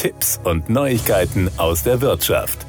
Tipps und Neuigkeiten aus der Wirtschaft.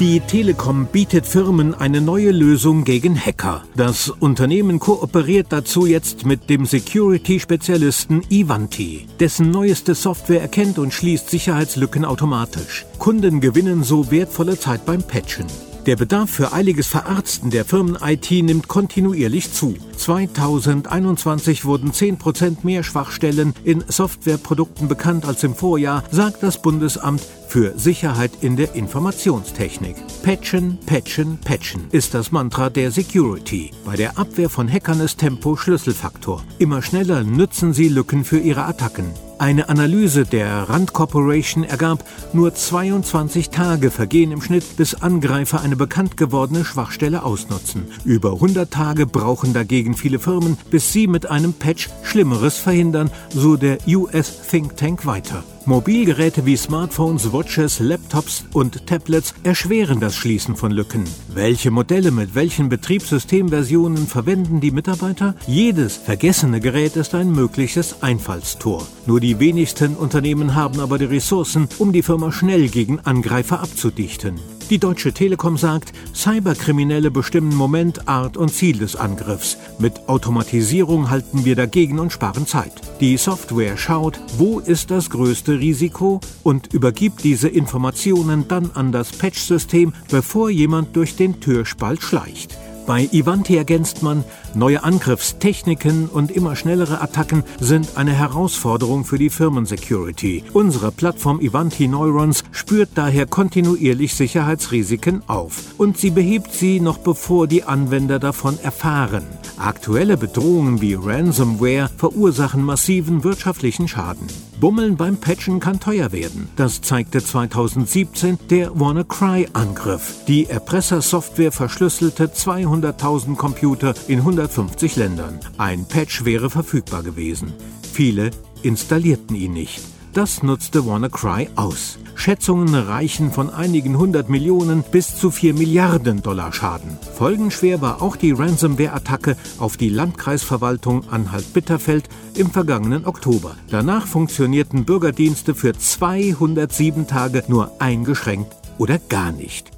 Die Telekom bietet Firmen eine neue Lösung gegen Hacker. Das Unternehmen kooperiert dazu jetzt mit dem Security-Spezialisten Ivanti. Dessen neueste Software erkennt und schließt Sicherheitslücken automatisch. Kunden gewinnen so wertvolle Zeit beim Patchen. Der Bedarf für eiliges Verarzten der Firmen-IT nimmt kontinuierlich zu. 2021 wurden 10% mehr Schwachstellen in Softwareprodukten bekannt als im Vorjahr, sagt das Bundesamt für Sicherheit in der Informationstechnik. Patchen, patchen, patchen ist das Mantra der Security. Bei der Abwehr von Hackern ist Tempo Schlüsselfaktor. Immer schneller nützen sie Lücken für ihre Attacken. Eine Analyse der Rand Corporation ergab, nur 22 Tage vergehen im Schnitt, bis Angreifer eine bekannt gewordene Schwachstelle ausnutzen. Über 100 Tage brauchen dagegen viele Firmen, bis sie mit einem Patch Schlimmeres verhindern, so der US Think Tank weiter. Mobilgeräte wie Smartphones, Watches, Laptops und Tablets erschweren das Schließen von Lücken. Welche Modelle mit welchen Betriebssystemversionen verwenden die Mitarbeiter? Jedes vergessene Gerät ist ein mögliches Einfallstor. Nur die wenigsten Unternehmen haben aber die Ressourcen, um die Firma schnell gegen Angreifer abzudichten. Die Deutsche Telekom sagt, Cyberkriminelle bestimmen Moment, Art und Ziel des Angriffs. Mit Automatisierung halten wir dagegen und sparen Zeit. Die Software schaut, wo ist das größte Risiko und übergibt diese Informationen dann an das Patch-System, bevor jemand durch den Türspalt schleicht. Bei Ivanti ergänzt man, neue Angriffstechniken und immer schnellere Attacken sind eine Herausforderung für die Firmensecurity. Unsere Plattform Ivanti Neurons spürt daher kontinuierlich Sicherheitsrisiken auf und sie behebt sie noch bevor die Anwender davon erfahren. Aktuelle Bedrohungen wie Ransomware verursachen massiven wirtschaftlichen Schaden. Bummeln beim Patchen kann teuer werden. Das zeigte 2017 der WannaCry-Angriff. Die Erpressersoftware verschlüsselte 200.000 Computer in 150 Ländern. Ein Patch wäre verfügbar gewesen. Viele installierten ihn nicht. Das nutzte WannaCry aus. Schätzungen reichen von einigen hundert Millionen bis zu vier Milliarden Dollar Schaden. Folgenschwer war auch die Ransomware-Attacke auf die Landkreisverwaltung Anhalt-Bitterfeld im vergangenen Oktober. Danach funktionierten Bürgerdienste für 207 Tage nur eingeschränkt oder gar nicht.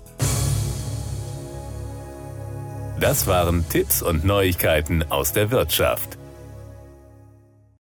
Das waren Tipps und Neuigkeiten aus der Wirtschaft.